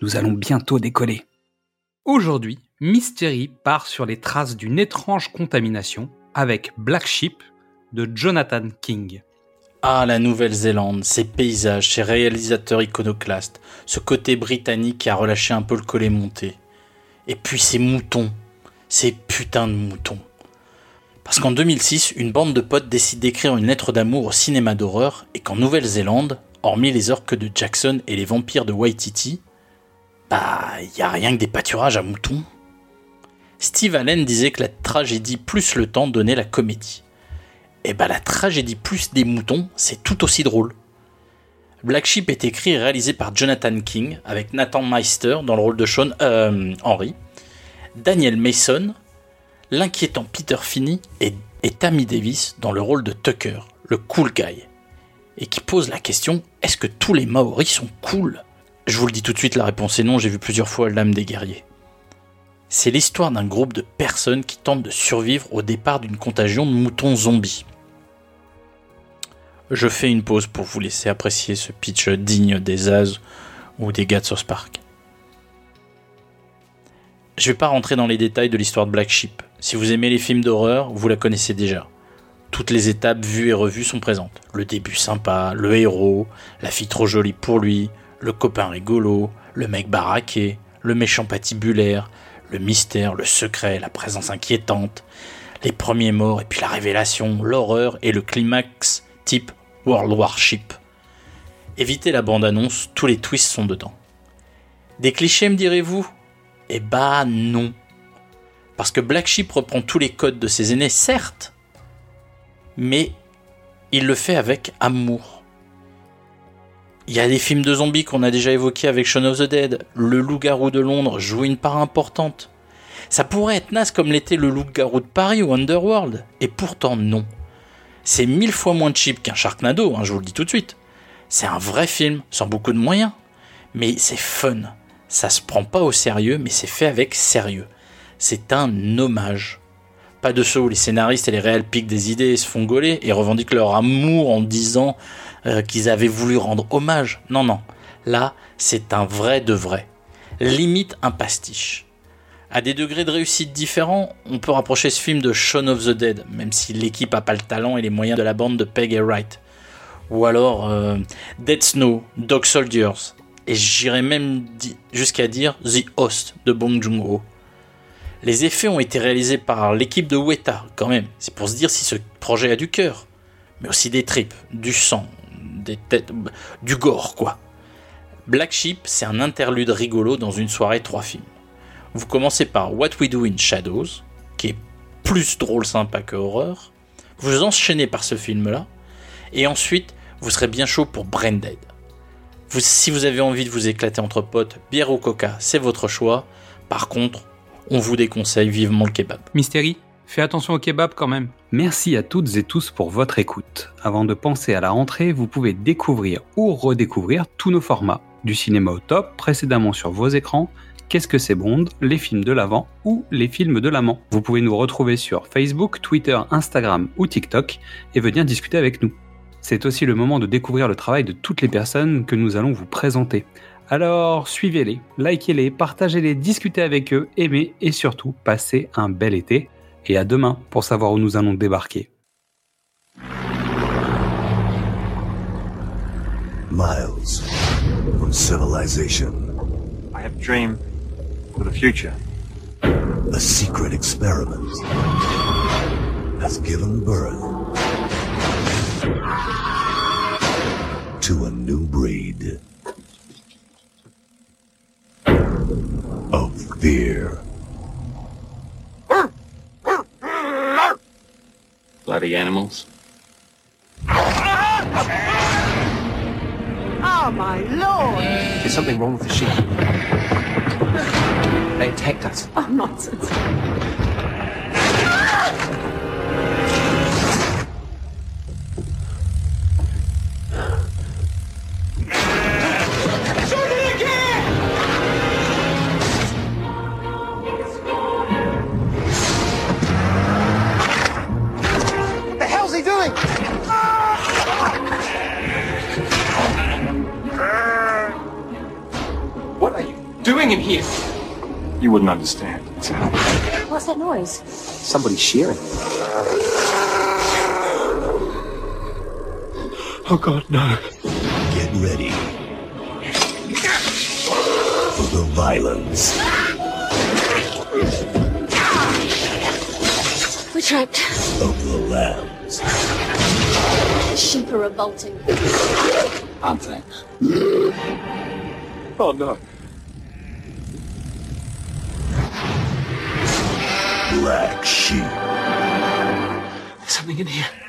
nous allons bientôt décoller. Aujourd'hui, Mystery part sur les traces d'une étrange contamination avec Black Sheep de Jonathan King. Ah, la Nouvelle-Zélande, ces paysages, ces réalisateurs iconoclastes, ce côté britannique qui a relâché un peu le collet monté. Et puis ces moutons, ces putains de moutons. Parce qu'en 2006, une bande de potes décide d'écrire une lettre d'amour au cinéma d'horreur et qu'en Nouvelle-Zélande, hormis les orques de Jackson et les vampires de Waititi, bah, y a rien que des pâturages à moutons. Steve Allen disait que la tragédie plus le temps donnait la comédie. Et bah la tragédie plus des moutons, c'est tout aussi drôle. Black Sheep est écrit et réalisé par Jonathan King, avec Nathan Meister dans le rôle de Sean euh, Henry, Daniel Mason, l'inquiétant Peter Finney et, et Tammy Davis dans le rôle de Tucker, le cool guy, et qui pose la question est-ce que tous les Maoris sont cool? Je vous le dis tout de suite, la réponse est non, j'ai vu plusieurs fois l'âme des guerriers. C'est l'histoire d'un groupe de personnes qui tentent de survivre au départ d'une contagion de moutons zombies. Je fais une pause pour vous laisser apprécier ce pitch digne des As ou des gars de South Park. Je vais pas rentrer dans les détails de l'histoire de Black Sheep. Si vous aimez les films d'horreur, vous la connaissez déjà. Toutes les étapes vues et revues sont présentes. Le début sympa, le héros, la fille trop jolie pour lui, le copain rigolo, le mec baraqué, le méchant patibulaire, le mystère, le secret, la présence inquiétante, les premiers morts et puis la révélation, l'horreur et le climax type World Warship. Évitez la bande-annonce, tous les twists sont dedans. Des clichés me direz-vous? Eh bah non. Parce que Black Sheep reprend tous les codes de ses aînés, certes, mais il le fait avec amour. Il y a des films de zombies qu'on a déjà évoqués avec Shaun of the Dead. Le loup-garou de Londres joue une part importante. Ça pourrait être naze comme l'était le loup-garou de Paris ou Underworld. Et pourtant non. C'est mille fois moins cheap qu'un Sharknado, hein, je vous le dis tout de suite. C'est un vrai film, sans beaucoup de moyens. Mais c'est fun. Ça se prend pas au sérieux, mais c'est fait avec sérieux. C'est un hommage. Pas de ceux où les scénaristes et les réels piquent des idées se font gauler et revendiquent leur amour en disant euh, qu'ils avaient voulu rendre hommage. Non, non. Là, c'est un vrai de vrai. Limite un pastiche. À des degrés de réussite différents, on peut rapprocher ce film de Shaun of the Dead, même si l'équipe a pas le talent et les moyens de la bande de Peg et Wright. Ou alors euh, Dead Snow, Dog Soldiers, et j'irais même jusqu'à dire The Host de Bong Joon-ho. Les effets ont été réalisés par l'équipe de Weta, quand même. C'est pour se dire si ce projet a du cœur, mais aussi des tripes, du sang, des têtes, du gore, quoi. Black Sheep, c'est un interlude rigolo dans une soirée trois films. Vous commencez par What We Do in Shadows, qui est plus drôle sympa que horreur. Vous enchaînez par ce film-là, et ensuite vous serez bien chaud pour Branded. Si vous avez envie de vous éclater entre potes, bière ou coca, c'est votre choix. Par contre, on vous déconseille vivement le kebab. Mystery Fais attention au kebab quand même. Merci à toutes et tous pour votre écoute. Avant de penser à la rentrée, vous pouvez découvrir ou redécouvrir tous nos formats. Du cinéma au top, précédemment sur vos écrans, Qu'est-ce que c'est Bond, les films de l'avant ou les films de l'amant. Vous pouvez nous retrouver sur Facebook, Twitter, Instagram ou TikTok et venir discuter avec nous. C'est aussi le moment de découvrir le travail de toutes les personnes que nous allons vous présenter. Alors suivez-les, likez-les, partagez-les, discutez avec eux, aimez et surtout passez un bel été et à demain pour savoir où nous allons débarquer. Miles from civilization. I have a dream for the future. A secret experiment has given birth to a new breed. Fear. Bloody animals. Oh, my lord! There's something wrong with the ship. They attacked us. Oh, nonsense. Doing in here? You wouldn't understand. What's that noise? Somebody's shearing. Oh God, no. Get ready for the violence. We're trapped. of the lambs. Sheep are revolting. Aren't they? Oh no. Black sheep. There's something in here.